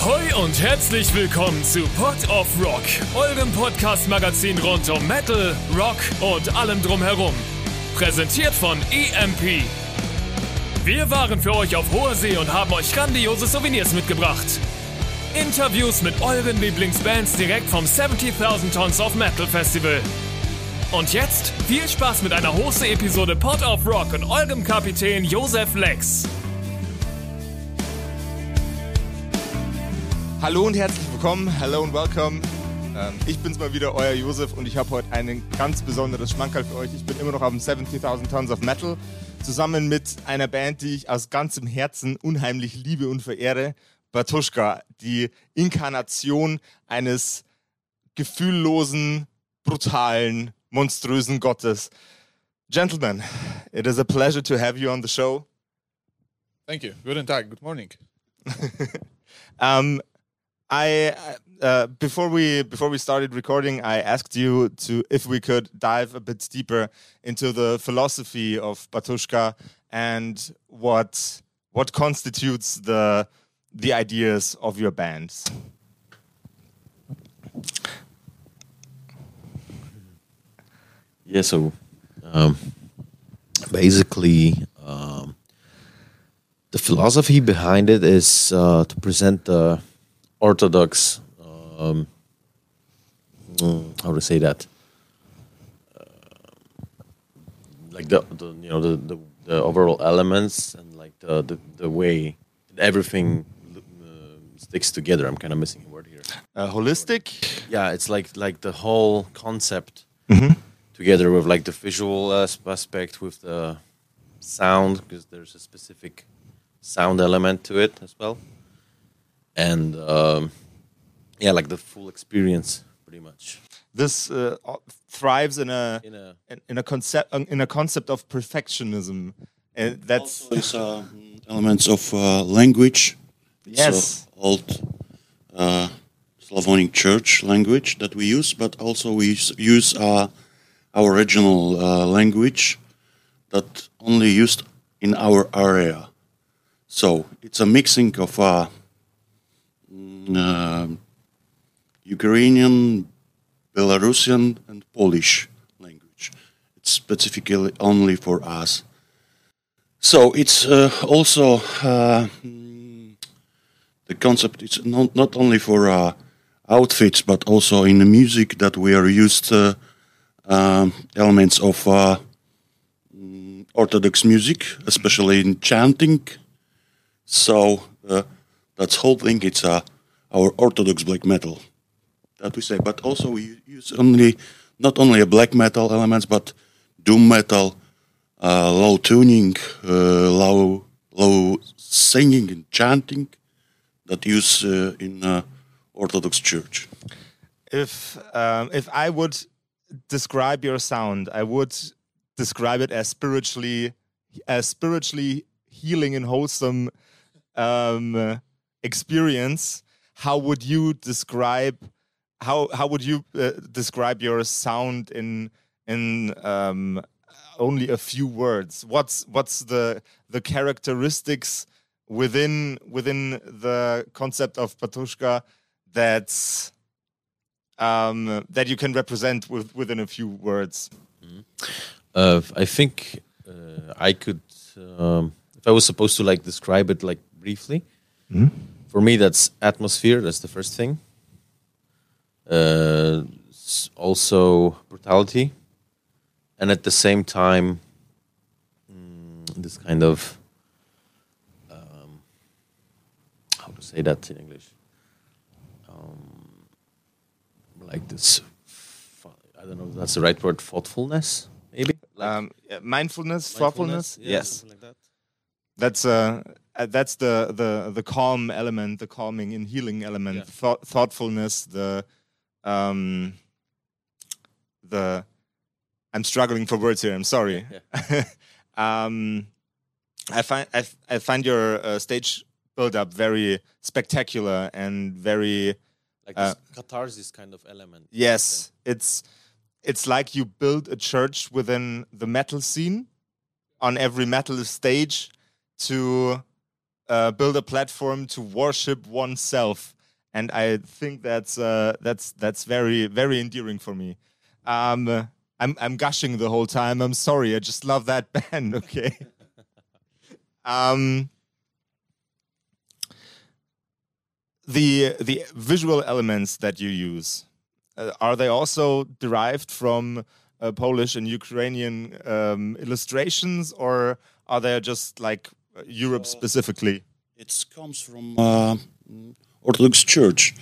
Ahoi und herzlich willkommen zu Pot of Rock, eurem Podcast-Magazin rund um Metal, Rock und allem drumherum. Präsentiert von EMP. Wir waren für euch auf hoher See und haben euch grandiose Souvenirs mitgebracht. Interviews mit euren Lieblingsbands direkt vom 70.000 Tons of Metal Festival. Und jetzt viel Spaß mit einer Hose-Episode Pot of Rock und eurem Kapitän Josef Lex. Hallo und herzlich willkommen, hello and welcome. Ähm, ich bin's mal wieder, euer Josef und ich habe heute ein ganz besonderes Schmankerl für euch. Ich bin immer noch auf dem 70.000 Tons of Metal, zusammen mit einer Band, die ich aus ganzem Herzen unheimlich liebe und verehre, Batuschka, die Inkarnation eines gefühllosen, brutalen, monströsen Gottes. Gentlemen, it is a pleasure to have you on the show. Thank you. Guten Tag. Good morning. Um, I uh, before we before we started recording, I asked you to if we could dive a bit deeper into the philosophy of Batushka and what what constitutes the the ideas of your bands. Yeah, so um, basically, um, the philosophy behind it is uh, to present the orthodox, um, mm, how to say that, uh, like the, the you know the, the, the overall elements and like the the, the way everything uh, sticks together. I'm kind of missing a word here. Uh, holistic. Yeah, it's like like the whole concept together with like the visual aspect with the sound because there's a specific sound element to it as well and um, yeah like the full experience pretty much This uh, thrives in a in a in, in a concept in a concept of perfectionism, and that's Also is uh, elements of uh, language. It's, Yes. uh, old uh, Slavonic church language that we use, but also we use, use uh, our original uh, language that only used in our area. So it's a mixing of uh, uh, Ukrainian, Belarusian, and Polish language. It's specifically only for us. So it's uh, also uh, the concept. It's not not only for uh, outfits, but also in the music that we are used uh, elements of mm, Orthodox music, especially in chanting. So uh, that's whole thing. It's uh, our Orthodox black metal that we say, but also we use only not only a black metal elements, but doom metal, uh, low tuning, uh, low low singing and chanting that use uh, in uh, Orthodox Church. if um, if I would describe your sound, I would describe it as spiritually as spiritually healing and wholesome um, experience. How would you describe how how would you uh, describe your sound in in um, only a few words? What's what's the the characteristics within within the concept of Batushka that's um, that you can represent with, within a few words. uh, i think uh, i could um, if i was supposed to like describe it like briefly for me that's atmosphere that's the first thing. Uh, also brutality. And at the same time mm, this kind of um, how to say that in english? Um, like this i don't know if that's the right word thoughtfulness maybe? Like Um, yeah, mindfulness, thoughtfulness. yeah, yes, something like that. That's uh, uh, that's the the the calm element, the calming and healing element. Yeah. Thought, thoughtfulness, the um, the. I'm struggling for words here. I'm sorry. um, I find I, I find your uh, stage build up very spectacular and very like Uh, this catharsis kind of element Yes, it's it's like you build a church within the metal scene on every metal stage to uh, build a platform to worship oneself, and I think that's uh, that's that's very very endearing for me. Um, I'm I'm gushing the whole time. I'm sorry. I just love that band. Okay. um, the the visual elements that you use uh, are they also derived from uh, Polish and Ukrainian um, illustrations, or are they just like Europe specifically? It comes from uh, Orthodox Church.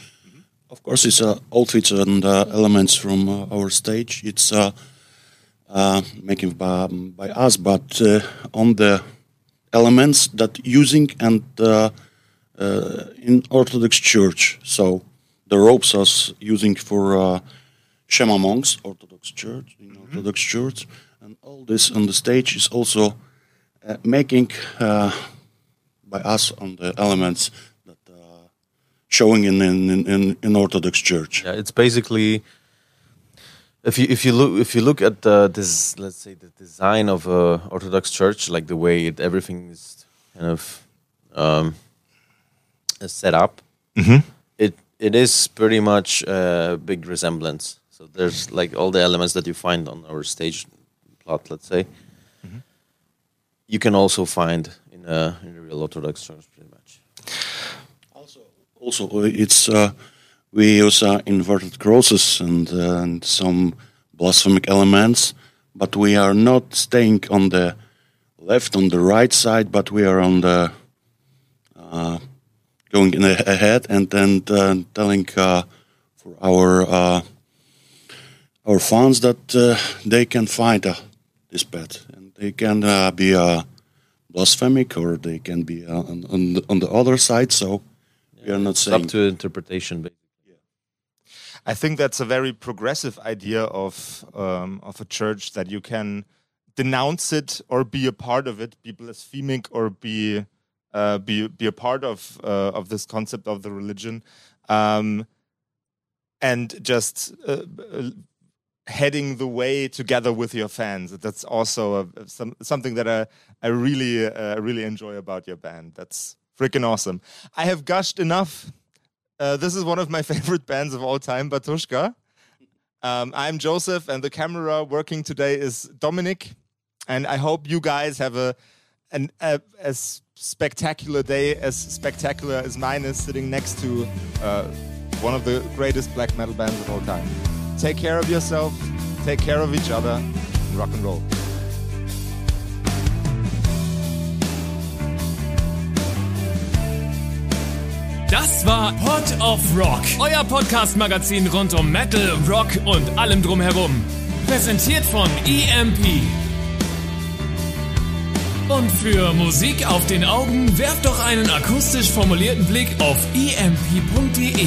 Of course, it's uh, outfits and uh, elements from uh, our stage. It's uh, uh, making by, by us, but uh, on the elements that using and uh, uh, in Orthodox Church. So the ropes are using for uh, Schema monks, Orthodox Church, in Orthodox Church, and all this on the stage is also uh, making uh, by us on the elements that uh, showing in in, in in Orthodox Church. Yeah, it's basically if you if you look if you look at the this let's say the design of a Orthodox church, like the way it, everything is kind of um, set up, it it is pretty much a big resemblance. So there's like all the elements that you find on our stage plot, let's say, you can also find in a in a real Orthodox church, pretty much. Also, uh, it's uh, we use uh, inverted crosses and, uh, and some blasphemic elements, but we are not staying on the left on the right side, but we are on the uh, going in a- ahead and then uh, telling uh, for our uh, our fans that uh, they can find uh, this and they can uh, be uh, blasphemic or they can be uh, on, on, the, on the other side. So we are not It's saying up to interpretation. But I think that's a very progressive idea of um, of a church that you can denounce it or be a part of it, be blasphemic or be uh, be be a part of uh, of this concept of the religion, um, and just uh, uh, heading the way together with your fans. That's also a, some, something that I I really uh, really enjoy about your band. That's freaking awesome. I have gushed enough. Uh, this is one of my favorite bands of all time, Batushka. Um, I'm Josef, and the camera working today is Dominic. And I hope you guys have a an a, as spectacular day as spectacular as mine is, sitting next to uh, one of the greatest black metal bands of all time. Take care of yourself, take care of each other, and rock and roll. Das war Pod of Rock, euer Podcast-Magazin rund um Metal, Rock und allem drumherum. Präsentiert von EMP. Und für Musik auf den Augen werft doch einen akustisch formulierten Blick auf emp.de.